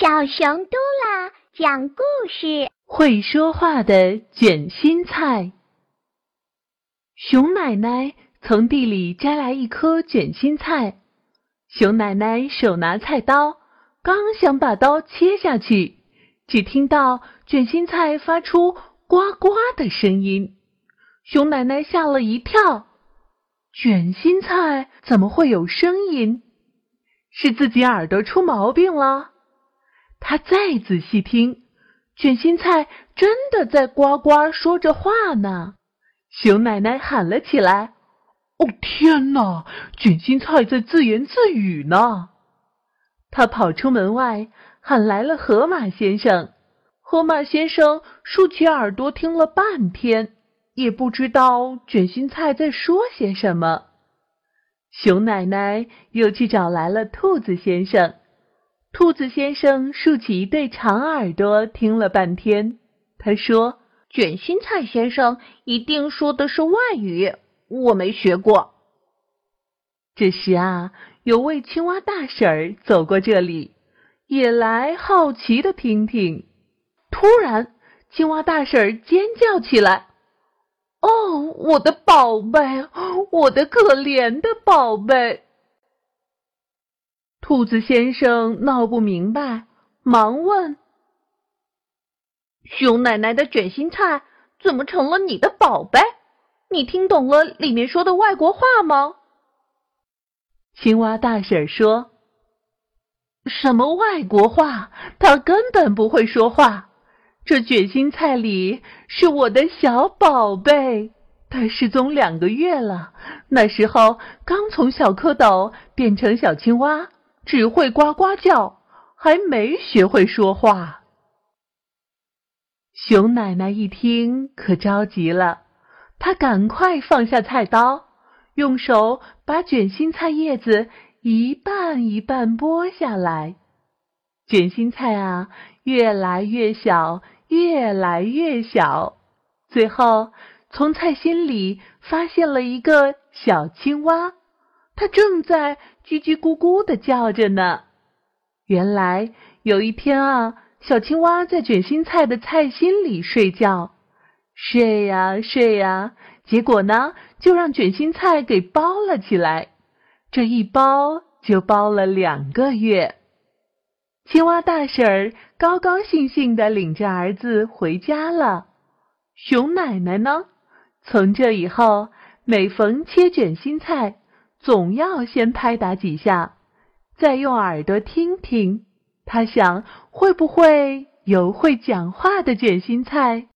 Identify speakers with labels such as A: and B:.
A: 小熊嘟啦讲故事：
B: 会说话的卷心菜。熊奶奶从地里摘来一颗卷心菜，熊奶奶手拿菜刀，刚想把刀切下去，只听到卷心菜发出呱呱的声音，熊奶奶吓了一跳。卷心菜怎么会有声音？是自己耳朵出毛病了？他再仔细听，卷心菜真的在呱呱说着话呢。熊奶奶喊了起来：“
C: 哦，天哪！卷心菜在自言自语呢！”
B: 他跑出门外，喊来了河马先生。河马先生竖起耳朵听了半天，也不知道卷心菜在说些什么。熊奶奶又去找来了兔子先生。兔子先生竖起一对长耳朵，听了半天。他说：“
D: 卷心菜先生一定说的是外语，我没学过。”
B: 这时啊，有位青蛙大婶儿走过这里，也来好奇的听听。突然，青蛙大婶儿尖叫起来：“
D: 哦，我的宝贝，我的可怜的宝贝！”
B: 兔子先生闹不明白，忙问：“
D: 熊奶奶的卷心菜怎么成了你的宝贝？你听懂了里面说的外国话吗？”
B: 青蛙大婶说：“什么外国话？他根本不会说话。这卷心菜里是我的小宝贝，他失踪两个月了。那时候刚从小蝌蚪变成小青蛙。”只会呱呱叫，还没学会说话。熊奶奶一听，可着急了，她赶快放下菜刀，用手把卷心菜叶子一半一半剥下来。卷心菜啊，越来越小，越来越小，最后从菜心里发现了一个小青蛙。它正在叽叽咕咕的叫着呢。原来有一天啊，小青蛙在卷心菜的菜心里睡觉，睡呀睡呀，结果呢，就让卷心菜给包了起来。这一包就包了两个月。青蛙大婶儿高高兴兴的领着儿子回家了。熊奶奶呢，从这以后，每逢切卷心菜。总要先拍打几下，再用耳朵听听。他想，会不会有会讲话的卷心菜？